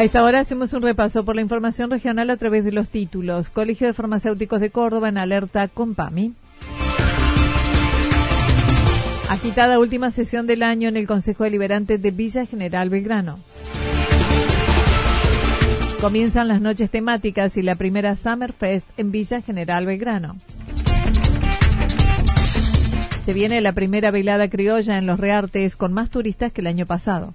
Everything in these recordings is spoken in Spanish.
A esta hora hacemos un repaso por la información regional a través de los títulos. Colegio de Farmacéuticos de Córdoba en alerta con PAMI. Agitada última sesión del año en el Consejo Deliberante de Villa General Belgrano. Comienzan las noches temáticas y la primera Summer Fest en Villa General Belgrano. Se viene la primera velada criolla en los Reartes con más turistas que el año pasado.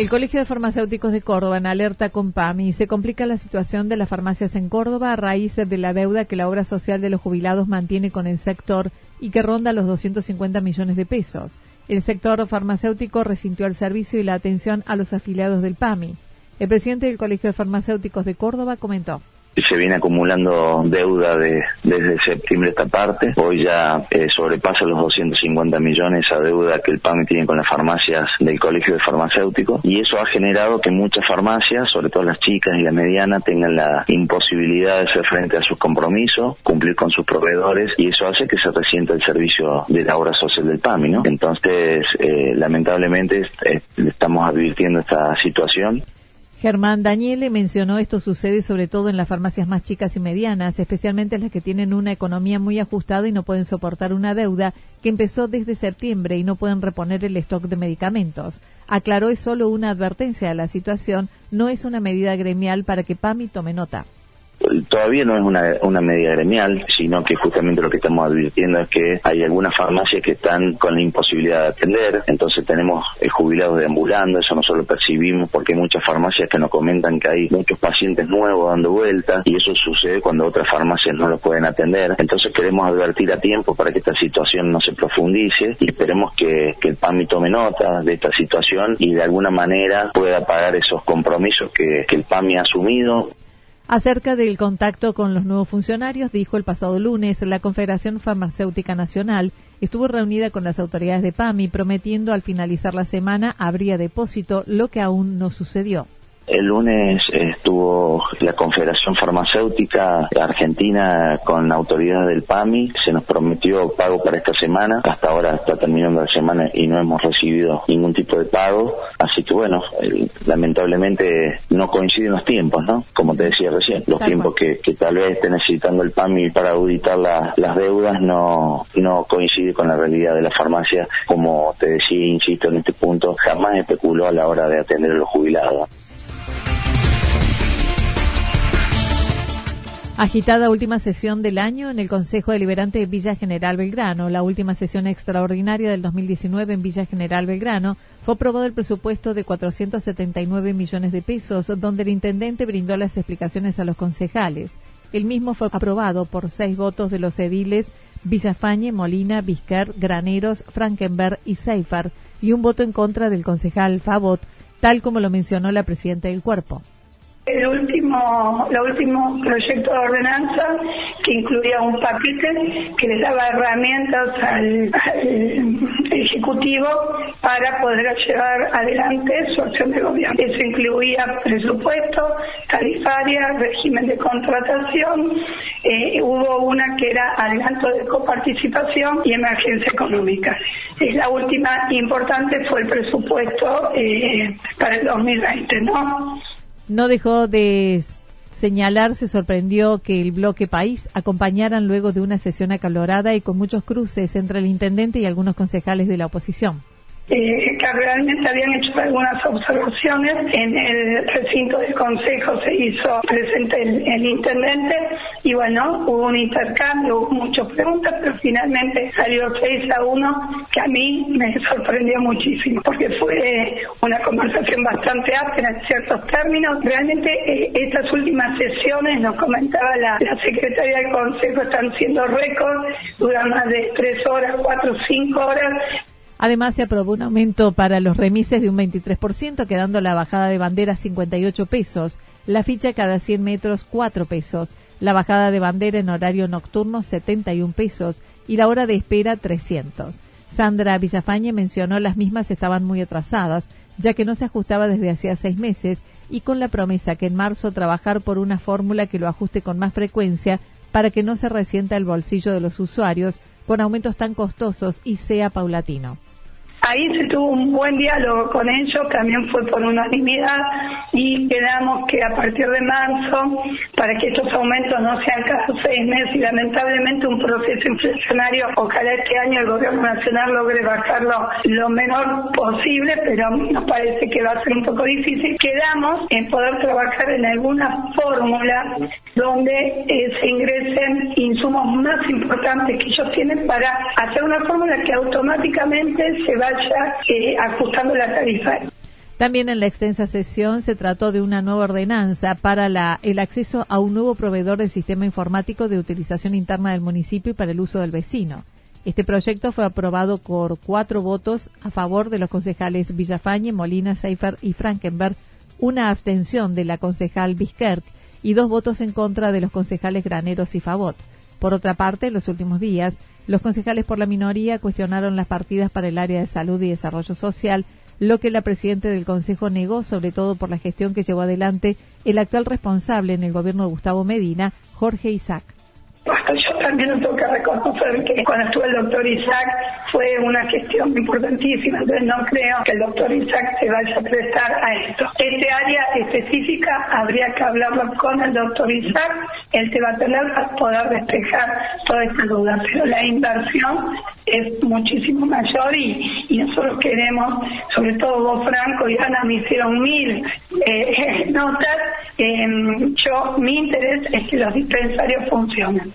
El Colegio de Farmacéuticos de Córdoba en alerta con PAMI. Se complica la situación de las farmacias en Córdoba a raíz de la deuda que la obra social de los jubilados mantiene con el sector y que ronda los 250 millones de pesos. El sector farmacéutico resintió el servicio y la atención a los afiliados del PAMI. El presidente del Colegio de Farmacéuticos de Córdoba comentó se viene acumulando deuda de, desde septiembre esta parte. Hoy ya eh, sobrepasa los 250 millones esa deuda que el PAMI tiene con las farmacias del Colegio de Farmacéuticos y eso ha generado que muchas farmacias, sobre todo las chicas y las medianas, tengan la imposibilidad de hacer frente a sus compromisos, cumplir con sus proveedores y eso hace que se resienta el servicio de la obra social del PAMI. ¿no? Entonces, eh, lamentablemente, eh, estamos advirtiendo esta situación Germán Daniele mencionó esto sucede sobre todo en las farmacias más chicas y medianas, especialmente en las que tienen una economía muy ajustada y no pueden soportar una deuda que empezó desde septiembre y no pueden reponer el stock de medicamentos. Aclaró es solo una advertencia a la situación, no es una medida gremial para que PAMI tome nota todavía no es una, una medida gremial, sino que justamente lo que estamos advirtiendo es que hay algunas farmacias que están con la imposibilidad de atender, entonces tenemos eh, jubilados deambulando, eso nosotros lo percibimos porque hay muchas farmacias que nos comentan que hay muchos pacientes nuevos dando vueltas y eso sucede cuando otras farmacias no los pueden atender. Entonces queremos advertir a tiempo para que esta situación no se profundice y esperemos que, el PAMI tome nota de esta situación y de alguna manera pueda pagar esos compromisos que, que el PAMI ha asumido Acerca del contacto con los nuevos funcionarios, dijo el pasado lunes, la Confederación Farmacéutica Nacional estuvo reunida con las autoridades de PAMI prometiendo al finalizar la semana habría depósito, lo que aún no sucedió. El lunes estuvo la Confederación Farmacéutica Argentina con autoridades del PAMI. Se nos prometió pago para esta semana. Hasta ahora está terminando la semana y no hemos recibido ningún tipo de pago. Así que bueno, lamentablemente no coinciden los tiempos, ¿no? Como te decía recién, los tiempos que, tal vez esté necesitando el PAMI para auditar las deudas no, no coincide con la realidad de la farmacia. Como te decía, insisto en este punto, jamás especuló a la hora de atender a los jubilados. Agitada última sesión del año en el Consejo Deliberante de Villa General Belgrano. La última sesión extraordinaria del 2019 en Villa General Belgrano fue aprobado el presupuesto de 479 millones de pesos, donde el intendente brindó las explicaciones a los concejales. El mismo fue aprobado por seis votos de los ediles Villafañe, Molina, Vizquer, Graneros, Frankenberg y Seifert, y un voto en contra del concejal Favot, tal como lo mencionó la presidenta del cuerpo el último, el último proyecto de ordenanza que incluía un paquete que les daba herramientas al, Ejecutivo para poder llevar adelante su acción de gobierno. Eso incluía presupuesto, tarifaria, régimen de contratación, eh, hubo una que era adelanto de coparticipación y emergencia económica. la última importante fue el presupuesto eh, para el 2020, ¿no? No dejó de señalar, se sorprendió que el bloque país acompañaran luego de una sesión acalorada y con muchos cruces entre el intendente y algunos concejales de la oposición eh, que realmente habían hecho algunas observaciones. En el recinto del Consejo se hizo presente el, intendente y bueno, hubo un intercambio, hubo muchas preguntas, pero finalmente salió 6 a 1, que a mí me sorprendió muchísimo, porque fue una conversación bastante áspera en ciertos términos. Realmente eh, estas últimas sesiones, nos comentaba la, la secretaria del Consejo, están siendo récords, duran más de 3 horas, 4, 5 horas, Además, se aprobó un aumento para los remises de un 23%, quedando la bajada de bandera 58 pesos, la ficha cada 100 metros 4 pesos, la bajada de bandera en horario nocturno 71 pesos y la hora de espera 300. Sandra Villafañe mencionó las mismas estaban muy atrasadas, ya que no se ajustaba desde hacía seis meses y con la promesa que en marzo trabajar por una fórmula que lo ajuste con más frecuencia para que no se resienta el bolsillo de los usuarios con aumentos tan costosos y sea paulatino. Ahí se tuvo un buen diálogo con ellos, también fue por unanimidad y quedamos que a partir de marzo, para que estos aumentos no sean cada seis meses y lamentablemente un proceso inflacionario, ojalá este año el gobierno nacional logre bajarlo lo menor posible, pero nos parece que va a ser un poco difícil. Quedamos en poder trabajar en alguna fórmula donde eh, se ingresen insumos más importantes que ellos tienen para hacer una fórmula que automáticamente se va También en la extensa sesión se trató de una nueva ordenanza para la, el acceso a un nuevo proveedor del sistema informático de utilización interna del municipio y para el uso del vecino. Este proyecto fue aprobado por cuatro votos a favor de los concejales Villafañe, Molina, Seifer y Frankenberg, una abstención de la concejal Biskerk y dos votos en contra de los concejales Graneros y Favot. Por otra parte, en los últimos días, los concejales por la minoría cuestionaron las partidas para el área de salud y desarrollo social, lo que la presidenta del Consejo negó, sobre todo por la gestión que llevó adelante el actual responsable en el gobierno de Gustavo Medina, Jorge Isaac. También que reconocer que cuando estuvo el doctor Isaac fue una gestión importantísima, entonces no creo que el doctor Isaac se vaya a prestar a esto. Este área específica habría que hablarlo con el doctor Isaac, él te va a tener para poder despejar toda esta duda, pero la inversión es muchísimo mayor y, nosotros queremos, sobre todo vos Franco y Ana me hicieron mil eh, notas, em, yo mi interés es que los dispensarios funcionen.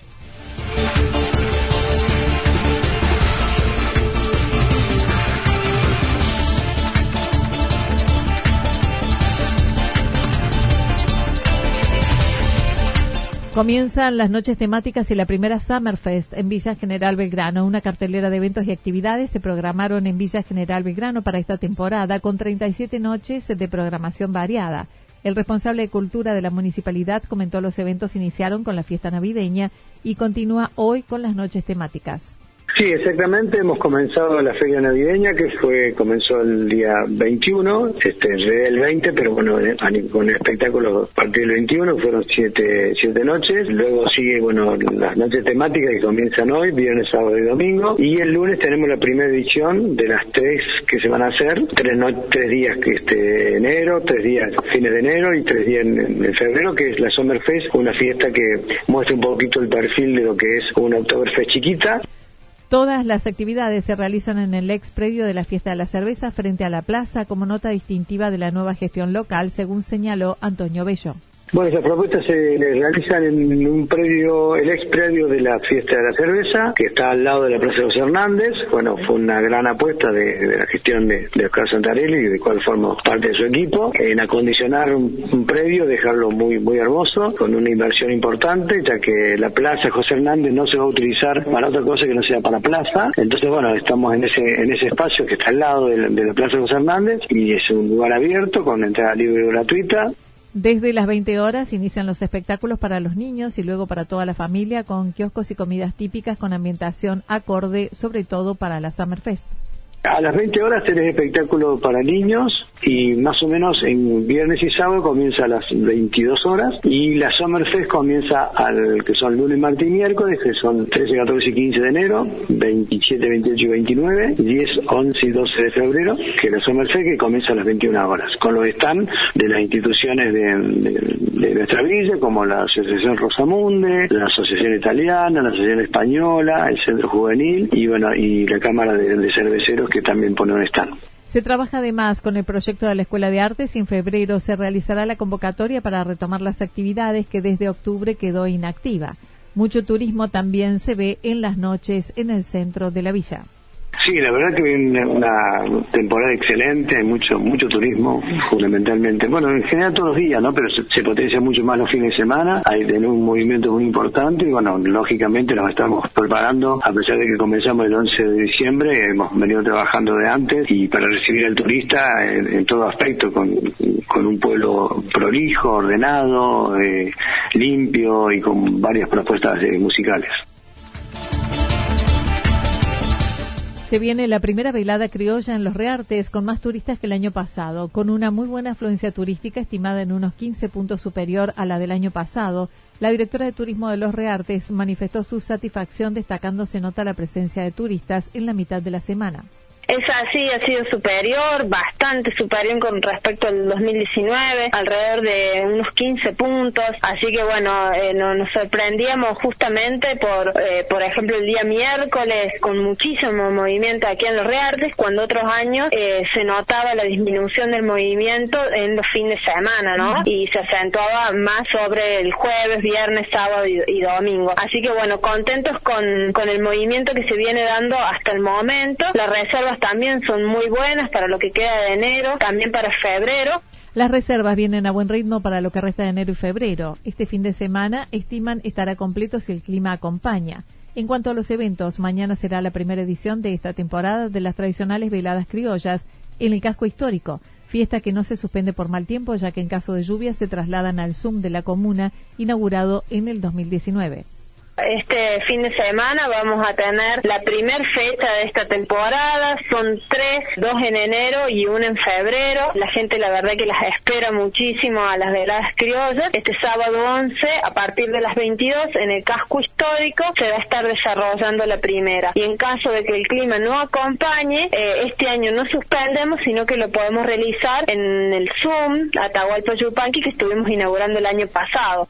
Comienzan las noches temáticas y la primera Summerfest en Villa General Belgrano. Una cartelera de eventos y actividades se programaron en Villa General Belgrano para esta temporada con 37 noches de programación variada. El responsable de Cultura de la municipalidad comentó los eventos iniciaron con la fiesta navideña y continúa hoy con las noches temáticas. Sí, exactamente. Hemos comenzado la feria navideña que fue comenzó el día 21, este, el 20, pero bueno, eh, con el espectáculo a partir del 21 fueron siete, siete noches. Luego sigue, bueno, las noches temáticas que comienzan hoy, viernes, sábado y domingo. Y el lunes tenemos la primera edición de las tres que se van a hacer, tres, tres días que este enero, tres días fines de enero y tres días en, febrero, que es la Summerfest, una fiesta que muestra un poquito el perfil de lo que es una Oktoberfest chiquita. Todas las actividades se realizan en el ex predio de la Fiesta de la Cerveza frente a la plaza como nota distintiva de la nueva gestión local, según señaló Antonio Bello. Bueno, esas propuestas se realizan en un predio, el ex predio de la Fiesta de la Cerveza, que está al lado de la Plaza José Hernández. Bueno, fue una gran apuesta de, la gestión de, Oscar Santarelli, de cual forma parte de su equipo, en acondicionar un, predio, dejarlo muy muy hermoso, con una inversión importante, ya que la Plaza José Hernández no se va a utilizar para otra cosa que no sea para plaza. Entonces, bueno, estamos en ese en ese espacio que está al lado de la, de la Plaza José Hernández y es un lugar abierto con entrada libre y gratuita desde las 20 horas inician los espectáculos para los niños y luego para toda la familia con kioscos y comidas típicas con ambientación acorde, sobre todo para la Summerfest. A las 20 horas tenés espectáculo para niños y más o menos en viernes y sábado comienza a las 22 horas y la Summerfest comienza al que son lunes, martes y miércoles, que son 13, 14 y 15 de enero, 27, 28 y 29, 10, 11 y 12 de febrero, que la Summerfest que comienza a las 21 horas, con los stand de las instituciones de, nuestra villa, como la Asociación Rosamunde, la Asociación Italiana, la Asociación Española, el Centro Juvenil y bueno y la Cámara de, de Cerveceros también pone un. Se trabaja además con el proyecto de la Escuela de Artes y en febrero se realizará la convocatoria para retomar las actividades que desde octubre quedó inactiva. Mucho turismo también se ve en las noches en el centro de la villa. Sí, la verdad que una temporada excelente, hay mucho mucho turismo, fundamentalmente. Bueno, en general todos los días, ¿no? Pero se, potencia mucho más los fines de semana, hay un movimiento muy importante y bueno, lógicamente nos estamos preparando, a pesar de que comenzamos el 11 de diciembre, hemos venido trabajando de antes y para recibir al turista en, todo aspecto, con, un pueblo prolijo, ordenado, eh, limpio y con varias propuestas eh, musicales. Se viene la primera velada criolla en los Reartes con más turistas que el año pasado, con una muy buena afluencia turística estimada en unos 15 puntos superior a la del año pasado. La directora de Turismo de los Reartes manifestó su satisfacción destacando se nota la presencia de turistas en la mitad de la semana. Es así, ha sido superior, bastante superior con respecto al 2019, alrededor de unos 15 puntos. Así que bueno, eh, nos sorprendíamos justamente por, eh, por ejemplo, el día miércoles con muchísimo movimiento aquí en los Reartes, cuando otros años eh, se notaba la disminución del movimiento en los fines de semana, ¿no? Y se acentuaba más sobre el jueves, viernes, sábado y, y domingo. Así que bueno, contentos con, con el movimiento que se viene dando hasta el momento. La reserva también son muy buenas para lo que queda de enero, también para febrero. Las reservas vienen a buen ritmo para lo que resta de enero y febrero. Este fin de semana estiman estará completo si el clima acompaña. En cuanto a los eventos, mañana será la primera edición de esta temporada de las tradicionales veladas criollas en el casco histórico, fiesta que no se suspende por mal tiempo ya que en caso de lluvia se trasladan al Zoom de la comuna inaugurado en el 2019. Este fin de semana vamos a tener la primer fecha de esta temporada, son tres, dos en enero y una en febrero. La gente la verdad que las espera muchísimo a las veladas criollas. Este sábado 11, a partir de las 22, en el casco histórico, se va a estar desarrollando la primera. Y en caso de que el clima no acompañe, eh, este año no suspendemos, sino que lo podemos realizar en el Zoom Atahualpa Yupanqui que estuvimos inaugurando el año pasado.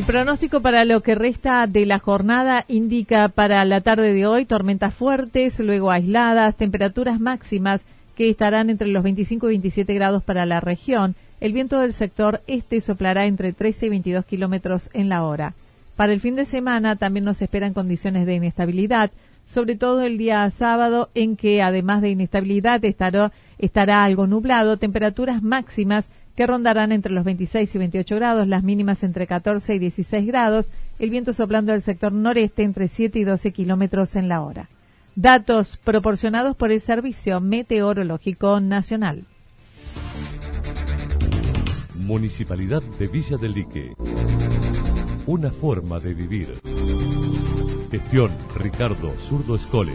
El pronóstico para lo que resta de la jornada indica para la tarde de hoy tormentas fuertes, luego aisladas, temperaturas máximas que estarán entre los 25 y 27 grados para la región. El viento del sector este soplará entre 13 y 22 kilómetros en la hora. Para el fin de semana también nos esperan condiciones de inestabilidad, sobre todo el día sábado, en que además de inestabilidad estará, estará algo nublado, temperaturas máximas que rondarán entre los 26 y 28 grados, las mínimas entre 14 y 16 grados, el viento soplando del sector noreste entre 7 y 12 kilómetros en la hora. Datos proporcionados por el Servicio Meteorológico Nacional. Municipalidad de Villa del Lique. Una forma de vivir. Gestión Ricardo Zurdo Escole.